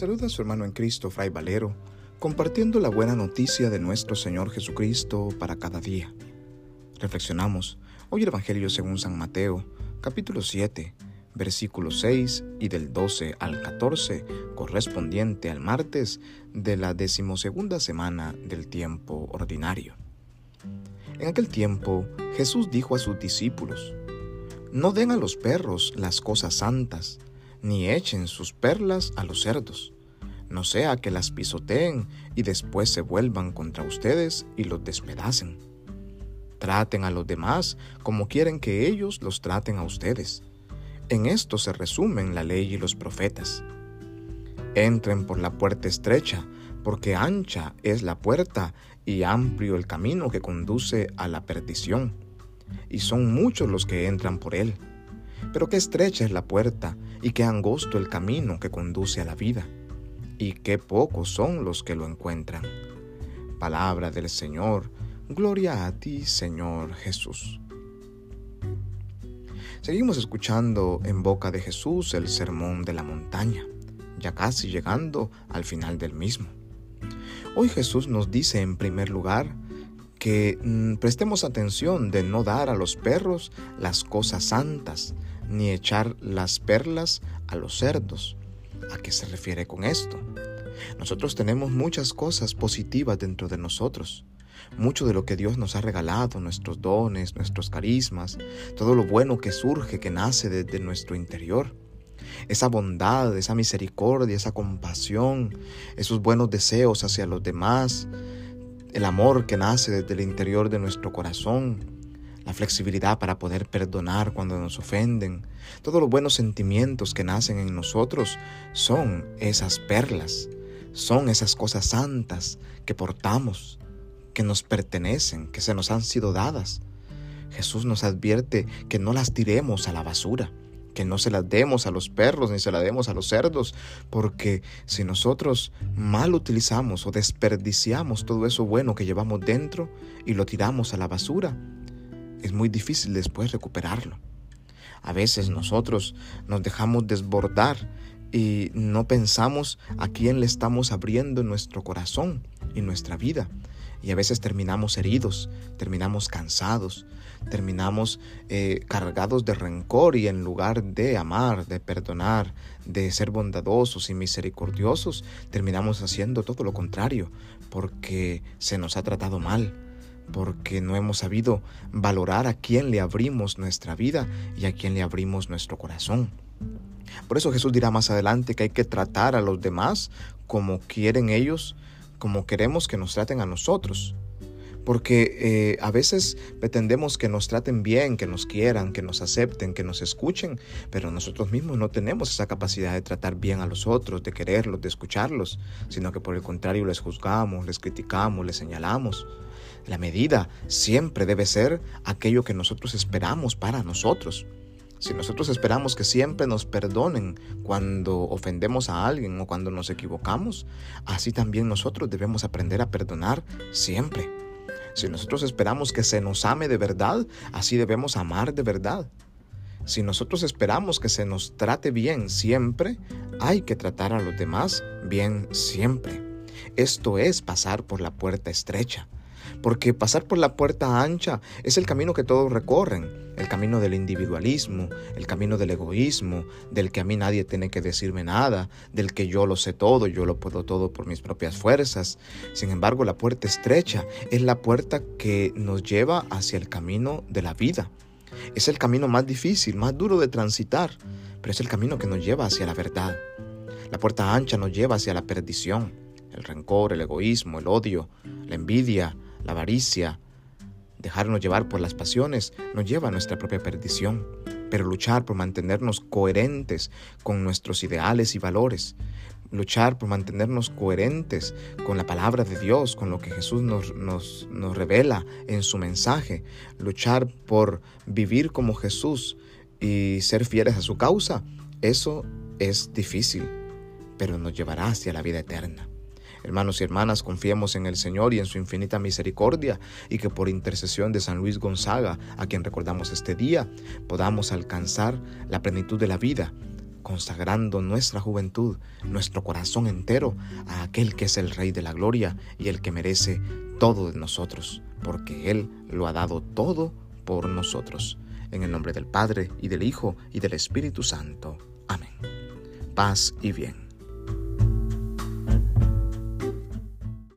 saluda a su hermano en Cristo, Fray Valero, compartiendo la buena noticia de nuestro Señor Jesucristo para cada día. Reflexionamos hoy el Evangelio según San Mateo, capítulo 7, versículo 6 y del 12 al 14, correspondiente al martes de la decimosegunda semana del tiempo ordinario. En aquel tiempo Jesús dijo a sus discípulos, No den a los perros las cosas santas, ni echen sus perlas a los cerdos, no sea que las pisoteen y después se vuelvan contra ustedes y los despedacen. Traten a los demás como quieren que ellos los traten a ustedes. En esto se resumen la ley y los profetas. Entren por la puerta estrecha, porque ancha es la puerta y amplio el camino que conduce a la perdición, y son muchos los que entran por él. Pero qué estrecha es la puerta y qué angosto el camino que conduce a la vida, y qué pocos son los que lo encuentran. Palabra del Señor, gloria a ti, Señor Jesús. Seguimos escuchando en boca de Jesús el sermón de la montaña, ya casi llegando al final del mismo. Hoy Jesús nos dice en primer lugar que mm, prestemos atención de no dar a los perros las cosas santas, ni echar las perlas a los cerdos. ¿A qué se refiere con esto? Nosotros tenemos muchas cosas positivas dentro de nosotros. Mucho de lo que Dios nos ha regalado, nuestros dones, nuestros carismas, todo lo bueno que surge, que nace desde nuestro interior. Esa bondad, esa misericordia, esa compasión, esos buenos deseos hacia los demás, el amor que nace desde el interior de nuestro corazón, la flexibilidad para poder perdonar cuando nos ofenden. Todos los buenos sentimientos que nacen en nosotros son esas perlas, son esas cosas santas que portamos, que nos pertenecen, que se nos han sido dadas. Jesús nos advierte que no las tiremos a la basura, que no se las demos a los perros ni se las demos a los cerdos, porque si nosotros mal utilizamos o desperdiciamos todo eso bueno que llevamos dentro y lo tiramos a la basura, es muy difícil después recuperarlo. A veces nosotros nos dejamos desbordar y no pensamos a quién le estamos abriendo nuestro corazón y nuestra vida. Y a veces terminamos heridos, terminamos cansados, terminamos eh, cargados de rencor y en lugar de amar, de perdonar, de ser bondadosos y misericordiosos, terminamos haciendo todo lo contrario porque se nos ha tratado mal porque no hemos sabido valorar a quién le abrimos nuestra vida y a quién le abrimos nuestro corazón. Por eso Jesús dirá más adelante que hay que tratar a los demás como quieren ellos, como queremos que nos traten a nosotros. Porque eh, a veces pretendemos que nos traten bien, que nos quieran, que nos acepten, que nos escuchen, pero nosotros mismos no tenemos esa capacidad de tratar bien a los otros, de quererlos, de escucharlos, sino que por el contrario les juzgamos, les criticamos, les señalamos. La medida siempre debe ser aquello que nosotros esperamos para nosotros. Si nosotros esperamos que siempre nos perdonen cuando ofendemos a alguien o cuando nos equivocamos, así también nosotros debemos aprender a perdonar siempre. Si nosotros esperamos que se nos ame de verdad, así debemos amar de verdad. Si nosotros esperamos que se nos trate bien siempre, hay que tratar a los demás bien siempre. Esto es pasar por la puerta estrecha porque pasar por la puerta ancha es el camino que todos recorren, el camino del individualismo, el camino del egoísmo, del que a mí nadie tiene que decirme nada, del que yo lo sé todo, yo lo puedo todo por mis propias fuerzas. Sin embargo, la puerta estrecha es la puerta que nos lleva hacia el camino de la vida. Es el camino más difícil, más duro de transitar, pero es el camino que nos lleva hacia la verdad. La puerta ancha nos lleva hacia la perdición, el rencor, el egoísmo, el odio, la envidia, la avaricia, dejarnos llevar por las pasiones nos lleva a nuestra propia perdición, pero luchar por mantenernos coherentes con nuestros ideales y valores, luchar por mantenernos coherentes con la palabra de Dios, con lo que Jesús nos, nos, nos revela en su mensaje, luchar por vivir como Jesús y ser fieles a su causa, eso es difícil, pero nos llevará hacia la vida eterna. Hermanos y hermanas, confiemos en el Señor y en su infinita misericordia y que por intercesión de San Luis Gonzaga, a quien recordamos este día, podamos alcanzar la plenitud de la vida consagrando nuestra juventud, nuestro corazón entero a aquel que es el Rey de la Gloria y el que merece todo de nosotros, porque Él lo ha dado todo por nosotros. En el nombre del Padre, y del Hijo, y del Espíritu Santo. Amén. Paz y bien.